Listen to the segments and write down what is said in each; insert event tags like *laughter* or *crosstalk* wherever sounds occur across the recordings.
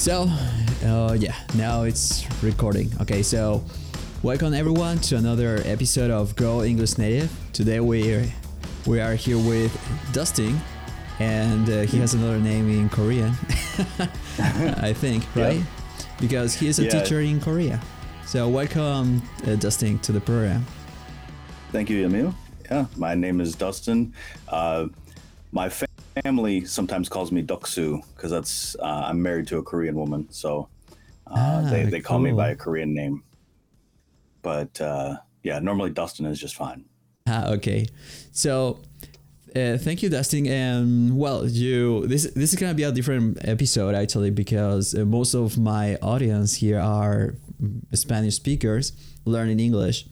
So, uh, yeah, now it's recording. Okay, so welcome everyone to another episode of Grow English Native. Today we we are here with Dustin, and uh, he has another name in Korean, *laughs* I think, right? Yeah. Because he is a Yeah. teacher in Korea. So welcome, uh, Dustin, to the program. Thank you, Emil. Yeah, my name is Dustin. Uh, my family sometimes calls me Doksu because that's uh, I'm married to a Korean woman, so uh, Ah, they they call me by a Korean name. But uh, yeah, normally Dustin is just fine. Ah, okay. So, uh, thank you, Dustin. And well, you this this is gonna be a different episode actually because uh, most of my audience here are Spanish speakers learning English,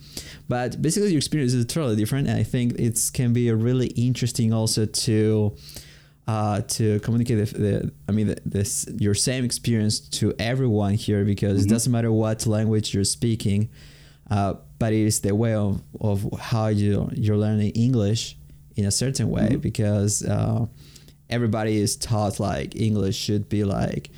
but basically your experience is totally different. And I think it can be a really interesting also to. Uh, to communicate the, the I mean the, this your same experience to everyone here because it doesn't matter what language you're speaking, uh, but it is the way of, of how you you're learning English in a certain way because uh, everybody is taught like English should be like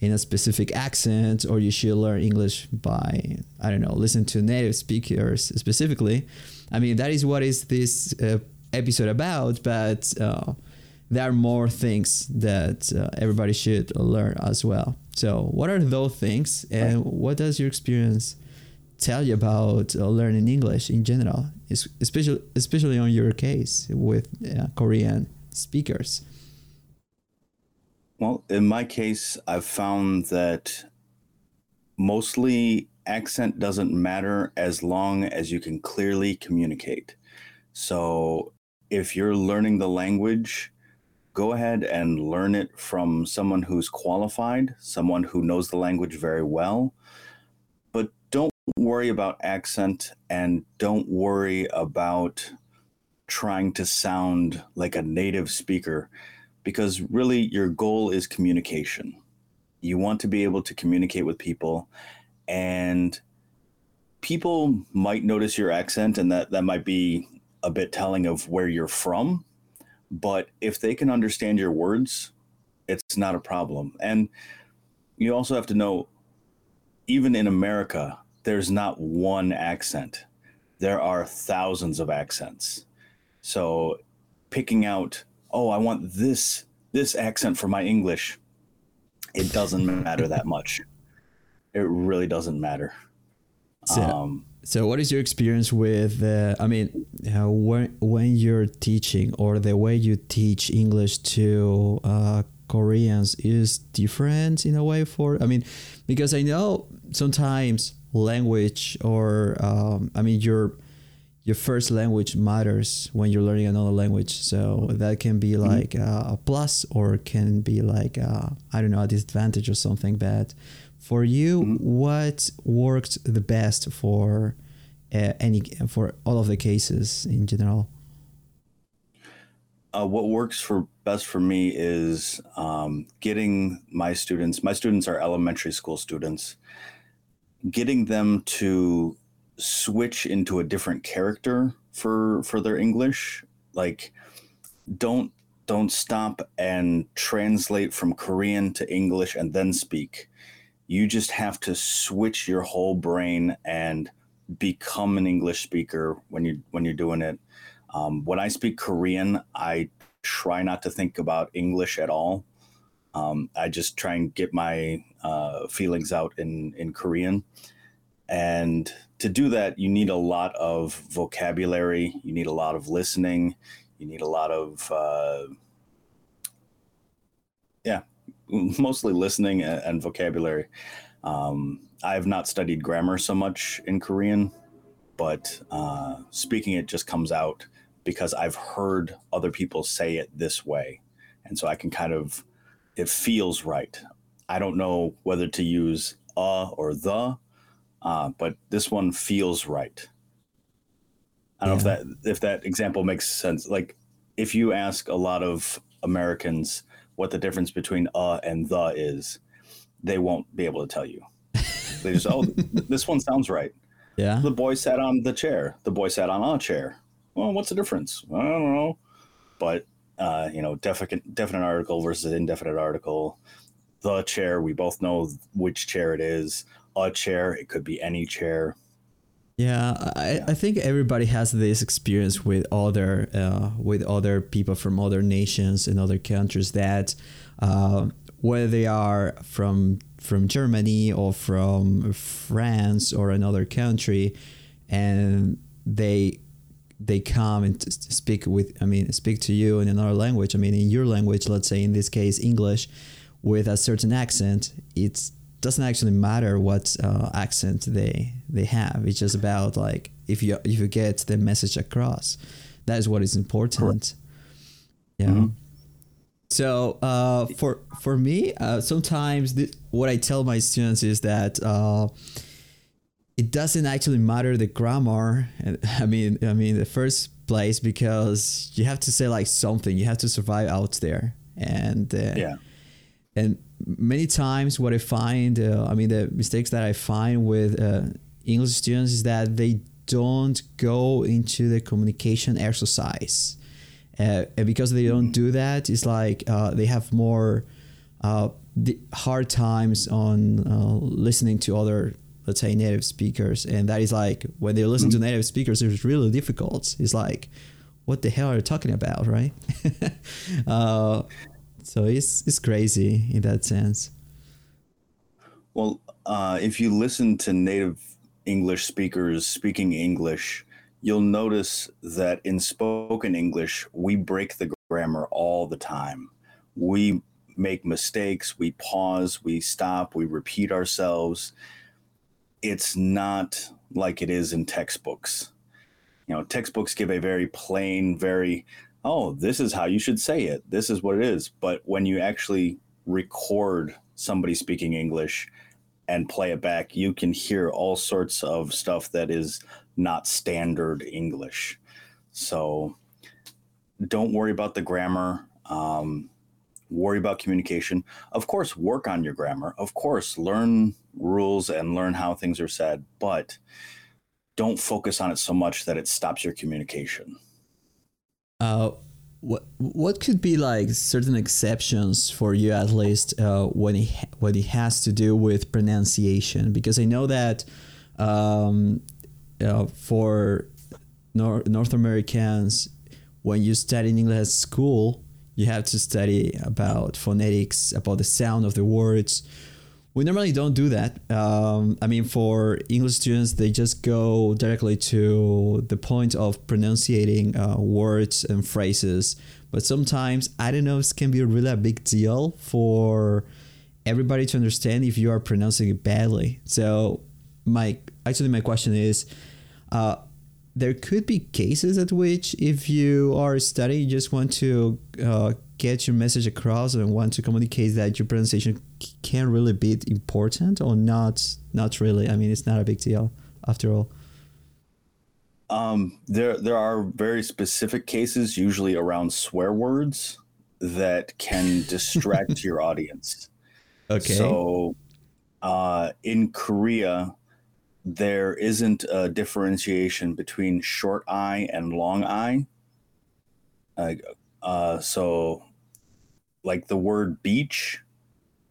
in a specific accent or you should learn English by I don't know listen to native speakers specifically. I mean that is what is this uh, episode about, but. There are more things that uh, everybody should learn as well. So, what are those things, and what does your experience tell you about uh, learning English in general, es- especially especially on your case with uh, Korean speakers? Well, in my case, I've found that mostly accent doesn't matter as long as you can clearly communicate. So if you're learning the language, go ahead and learn it from someone who's qualified, someone who knows the language very well. But don't worry about accent and don't worry about trying to sound like a native speaker because really your goal is communication. You want to be able to communicate with people and people might notice your accent and that that might be a bit telling of where you're from, but if they can understand your words, it's not a problem. And you also have to know even in America, there's not one accent. There are thousands of accents. So picking out, oh, I want this this accent for my English, it doesn't matter that much. It really doesn't matter. So, Um, so what is your experience with? Uh, I mean, uh, when when you're teaching or the way you teach English to uh, Koreans is different in a way for. I mean, because I know sometimes language or um, I mean your your first language matters when you're learning another language. So that can be like uh, a plus or can be like uh, I don't know a disadvantage or something bad. For you, what worked the best for uh, any for all of the cases in general? uh, what works for best for me is um, getting my students my students are elementary school students getting them to switch into a different character for for their english. Like don't don't stop and translate from korean to english and then speak you just have to switch your whole brain and become an english speaker when you when you're doing it um, when I speak Korean, I try not to think about English at all. Um, I just try and get my uh, feelings out in, in Korean. And to do that, you need a lot of vocabulary, you need a lot of listening, you need a lot of, uh, yeah, mostly listening and, and vocabulary. Um, I have not studied grammar so much in Korean, but uh, speaking it just comes out because I've heard other people say it this way. And so I can kind of, it feels right. I don't know whether to use uh or the, uh, but this one feels right. I don't know if that if that example makes sense. Like if you ask a lot of Americans what the difference between uh and the is, they won't be able to tell you. They just oh *laughs* this one sounds right. Yeah. The boy sat on the chair. The boy sat on a chair. Well, what's the difference? I don't know. But uh, you know, definite definite article versus indefinite article. the chair. We both know which chair it is. A chair. It could be any chair. Yeah, I, I think everybody has this experience with other uh, with other people from other nations and other countries that uh, whether they are from from Germany or from France or another country, and they they come and speak with I mean speak to you in another language. I mean in your language, let's say in this case English, with a certain accent. It doesn't actually matter what uh, accent they they have. It's just about like if you if you get the message across, that is what is important. Yeah. Mm-hmm. So uh, for for me, uh, sometimes th- what I tell my students is that uh, it doesn't actually matter the grammar. *laughs* I mean, I mean the first place because you have to say like something. You have to survive out there, and uh, yeah, and many times what I find, uh, I mean, the mistakes that I find with uh, English students is that they don't go into the communication exercise. Uh, and because they don't do that, it's like uh, they have more uh, hard times on uh, listening to other, let's say, native speakers. And that is like when they listen to native speakers, it's really difficult. It's like, what the hell are you talking about, right? *laughs* So it's it's crazy in that sense. Well, uh, if you listen to native English speakers speaking English, you'll notice that in spoken English, we break the grammar all the time. We make mistakes, we pause, we stop, we repeat ourselves. It's not like it is in textbooks. You know, textbooks give a very plain, very oh, this is how you should say it. This is what it is. But when you actually record somebody speaking English and play it back, you can hear all sorts of stuff that is not standard English. So don't worry about the grammar. Um, worry about communication. Of course, work on your grammar. Of course, learn rules and learn how things are said, but don't focus on it so much that it stops your communication. Uh, what what could be like certain exceptions for you at least uh, when it when it has to do with pronunciation? Because I know that um, uh, for Nor- North Americans, when you study in English school, you have to study about phonetics, about the sound of the words we normally don't do that. Um, I mean, for English students, they just go directly to the point of pronouncing uh, words and phrases. But sometimes, I don't know, it can be really a big deal for everybody to understand if you are pronouncing it badly. So, my actually, my question is uh, there could be cases at which, if you are studying, you just want to uh, get your message across and want to communicate that your pronunciation can really be important or not not really? I mean it's not a big deal after all. Um, there there are very specific cases usually around swear words that can distract *laughs* your audience. Okay. So uh, in korea there isn't a differentiation between short i and long i uh, uh, so like the word beach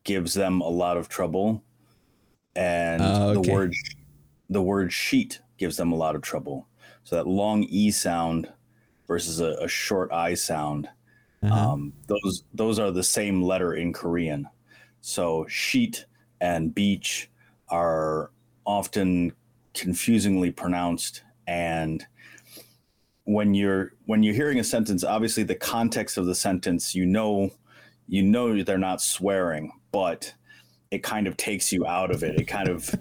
gives them a lot of trouble and uh, okay. the word the word sheet gives them a lot of trouble so that long e sound versus a, a short i sound uh-huh. um, those those are the same letter in korean so sheet and beach are often confusingly pronounced and when you're when you're hearing a sentence obviously the context of the sentence you know you know they're not swearing, but it kind of takes you out of it. It kind of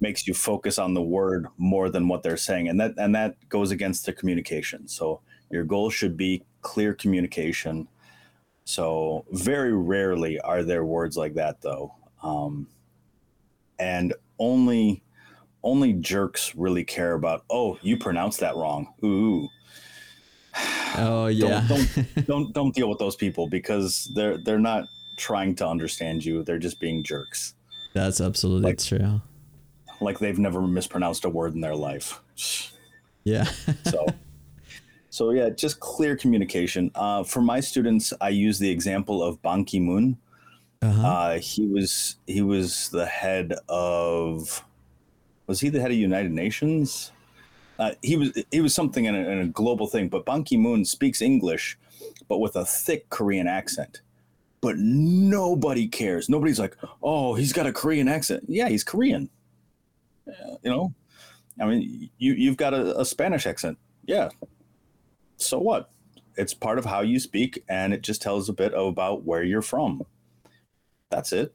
makes you focus on the word more than what they're saying, and that and that goes against the communication. So your goal should be clear communication. So very rarely are there words like that, though, um, and only only jerks really care about. Oh, you pronounced that wrong. Ooh, Oh yeah. don't, don't *laughs* don't don't deal with those people because they're they're not trying to understand you. They're just being jerks. That's absolutely like, true. Like they've never mispronounced a word in their life. Yeah. *laughs* so so yeah, just clear communication. Uh, for my students, I use the example of Ban Ki Moon. Uh-huh. Uh, he was he was the head of was he the head of United Nations? Uh, he was he was something in a, in a global thing. But Ban Ki Moon speaks English, but with a thick Korean accent. But nobody cares. Nobody's like, oh, he's got a Korean accent. Yeah, he's Korean. Uh, you know, I mean, you you've got a, a Spanish accent. Yeah. So what? It's part of how you speak, and it just tells a bit about where you're from. That's it.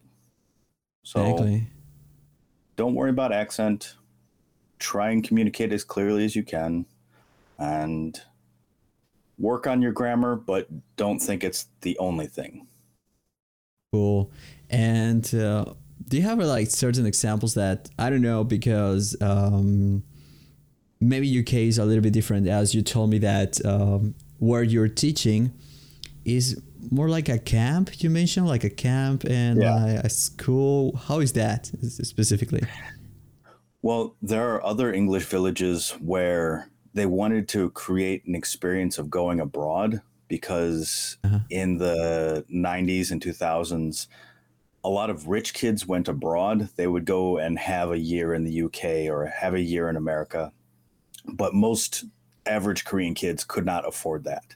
So exactly. don't worry about accent. Try and communicate as clearly as you can, and work on your grammar, but don't think it's the only thing. Cool. And uh, do you have like certain examples that I don't know because um, maybe UK is a little bit different as you told me that um, where you're teaching is more like a camp you mentioned like a camp and Yeah. a school how is that specifically Well, there are other English villages where they wanted to create an experience of going abroad because Uh-huh. in the 90s and 2000s, a lot of rich kids went abroad. They would go and have a year in the UK or have a year in America. But most average Korean kids could not afford that.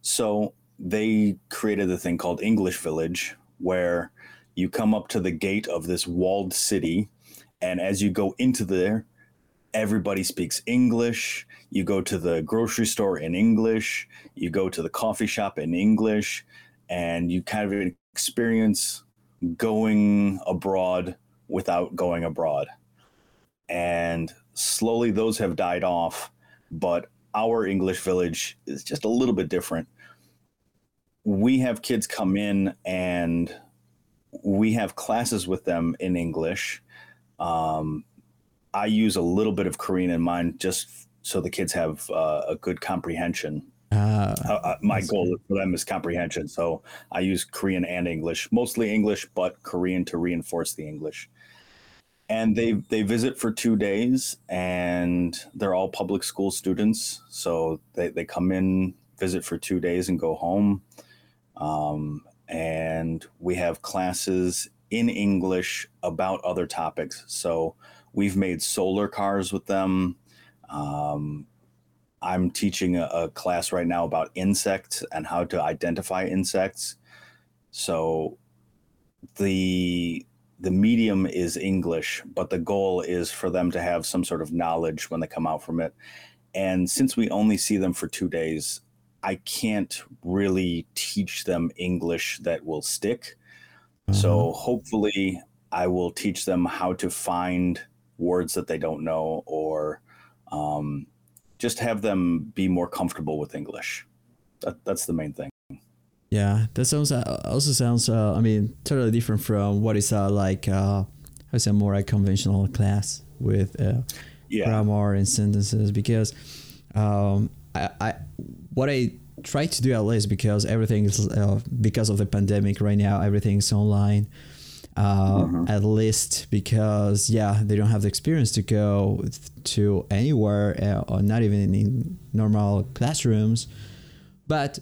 So they created a thing called English Village, where you come up to the gate of this walled city and as you go into there everybody speaks english. You go to the grocery store in english. You go to the coffee shop in english. And you kind of experience going abroad without going abroad. And slowly those have died off but our english village is just a little bit different. We have kids come in and we have classes with them in english um, I use a little bit of Korean in mine just so the kids have uh, a good comprehension. uh, Uh, uh, my goal for them is comprehension. So I use Korean and English, mostly English, but Korean to reinforce the English. And they they visit for two days, and they're all public school students. So they, they come in, visit for two days, and go home. Um, and we have classes in English about other topics. So we've made solar cars with them. Um, I'm teaching a, a class right now about insects and how to identify insects. So the the medium is English, but the goal is for them to have some sort of knowledge when they come out from it. And since we only see them for two days, I can't really teach them English that will stick. So hopefully, I will teach them how to find words that they don't know, or um, just have them be more comfortable with English. That, that's the main thing. Yeah, that sounds uh, also sounds. Uh, I mean, totally different from what is uh, like. Uh, I say more like conventional class with uh, Yeah, grammar and sentences because um, I, I what I try to do at least because everything is uh, because of the pandemic right now everything's online. Uh, Mhm. At least because yeah they don't have the experience to go to anywhere uh, or not even in normal classrooms, but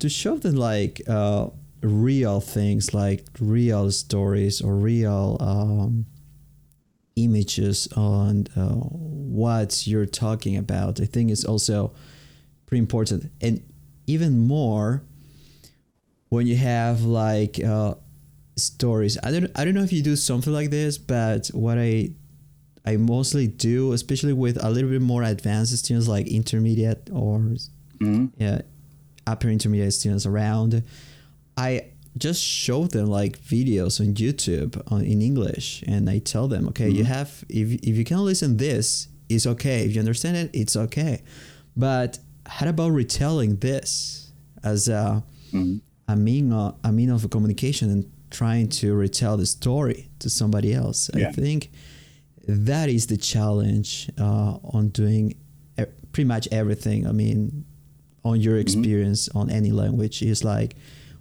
to show them like uh, real things like real stories or real um, images on uh, what you're talking about i think is also pretty important and even more when you have like uh, stories i don't i don't know if you do something like this but what i i mostly do especially with a little bit more advanced students like intermediate or Mhm. yeah, upper intermediate students around, I just show them like videos on YouTube on, in English, and I tell them, okay, you have if if you can listen this, it's okay. If you understand it, it's okay. But how about retelling this as a Mhm. a mean of, a mean of communication and trying to retell the story to somebody else? I think that is the challenge uh, on doing e- pretty much everything. I mean, on your experience on any language is like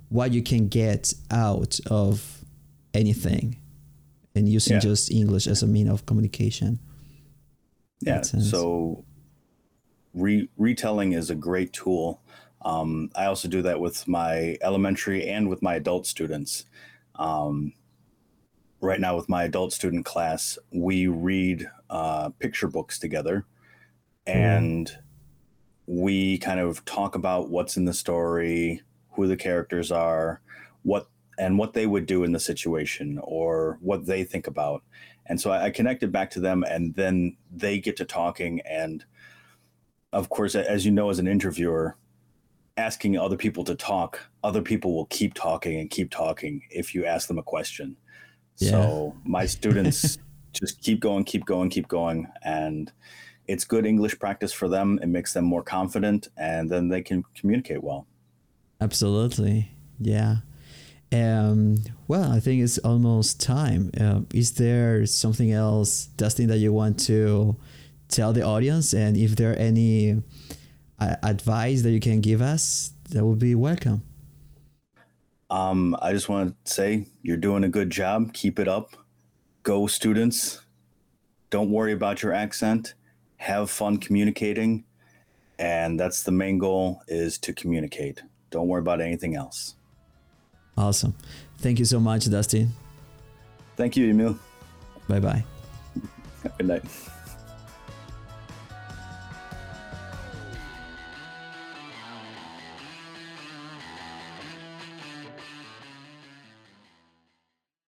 what you can get out of anything and using Yeah. just English as a mean of communication. Yeah. So re- retelling is a great tool. Um, I also do that with my elementary and with my adult students. Um, right now, with my adult student class, we read uh, picture books together and we kind of talk about what's in the story, who the characters are, what and what they would do in the situation or what they think about. And so I, I connected back to them, and then they get to talking. And of course, as you know, as an interviewer, asking other people to talk, other people will keep talking and keep talking if you ask them a question. Yeah. So my students *laughs* just keep going, keep going, keep going. And it's good English practice for them. It makes them more confident and then they can communicate well. Absolutely. Yeah. Um, well, I think it's almost time. Uh, is there something else, Dustin, that you want to tell the audience? And if there are any uh, advice that you can give us, that would be welcome. Um, I just want to say you're doing a good job. Keep it up. Go, students. Don't worry about your accent. Have fun communicating. And that's the main goal is to communicate. Don't worry about anything else. Awesome. Thank you so much, Dustin. Thank you, Emil. Bye bye. *laughs* Good night.